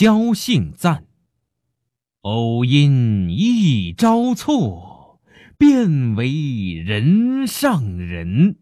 交姓赞。偶因一朝错便为人上人。